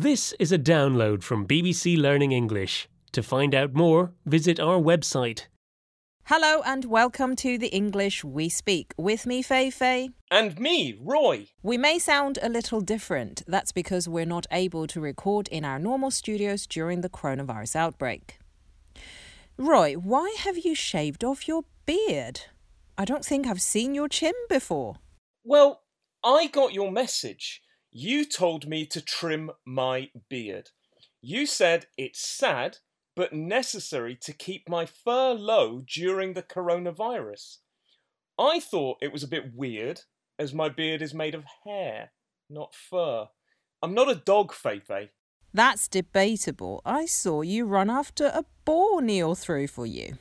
This is a download from BBC Learning English. To find out more, visit our website. Hello and welcome to the English We Speak. With me, Feifei. And me, Roy. We may sound a little different. That's because we're not able to record in our normal studios during the coronavirus outbreak. Roy, why have you shaved off your beard? I don't think I've seen your chin before. Well, I got your message. You told me to trim my beard. You said it's sad but necessary to keep my fur low during the coronavirus. I thought it was a bit weird, as my beard is made of hair, not fur. I'm not a dog, Feifei. That's debatable. I saw you run after a boar kneel through for you.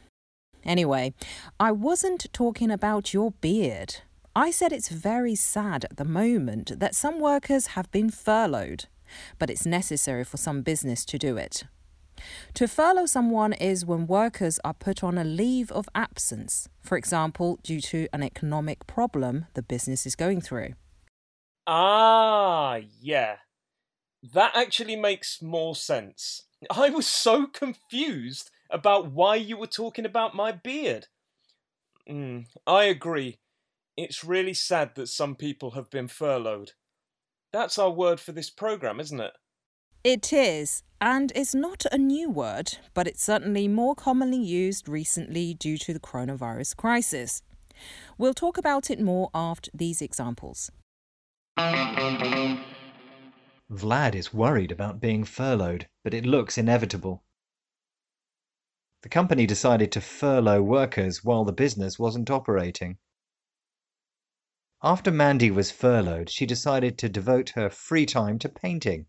Anyway, I wasn't talking about your beard. I said it's very sad at the moment that some workers have been furloughed, but it's necessary for some business to do it. To furlough someone is when workers are put on a leave of absence, for example, due to an economic problem the business is going through. Ah, yeah. That actually makes more sense. I was so confused about why you were talking about my beard. Mm, I agree. It's really sad that some people have been furloughed. That's our word for this program, isn't it? It is, and it's not a new word, but it's certainly more commonly used recently due to the coronavirus crisis. We'll talk about it more after these examples. Vlad is worried about being furloughed, but it looks inevitable. The company decided to furlough workers while the business wasn't operating. After Mandy was furloughed, she decided to devote her free time to painting.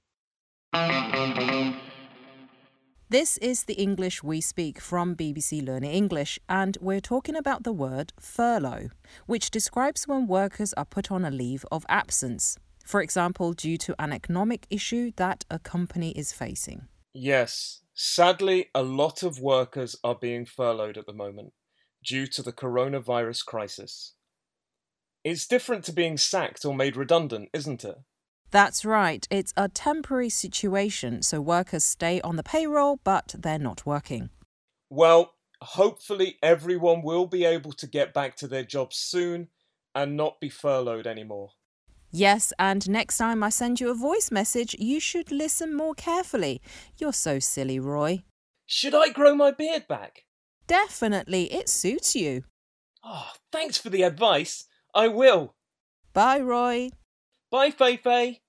This is the English we speak from BBC Learning English, and we're talking about the word furlough, which describes when workers are put on a leave of absence, for example, due to an economic issue that a company is facing. Yes, sadly, a lot of workers are being furloughed at the moment due to the coronavirus crisis. It's different to being sacked or made redundant, isn't it? That's right. It's a temporary situation, so workers stay on the payroll, but they're not working. Well, hopefully everyone will be able to get back to their jobs soon and not be furloughed anymore. Yes, and next time I send you a voice message, you should listen more carefully. You're so silly, Roy. Should I grow my beard back? Definitely, it suits you. Oh, thanks for the advice. I will. Bye, Roy. Bye, Feifei.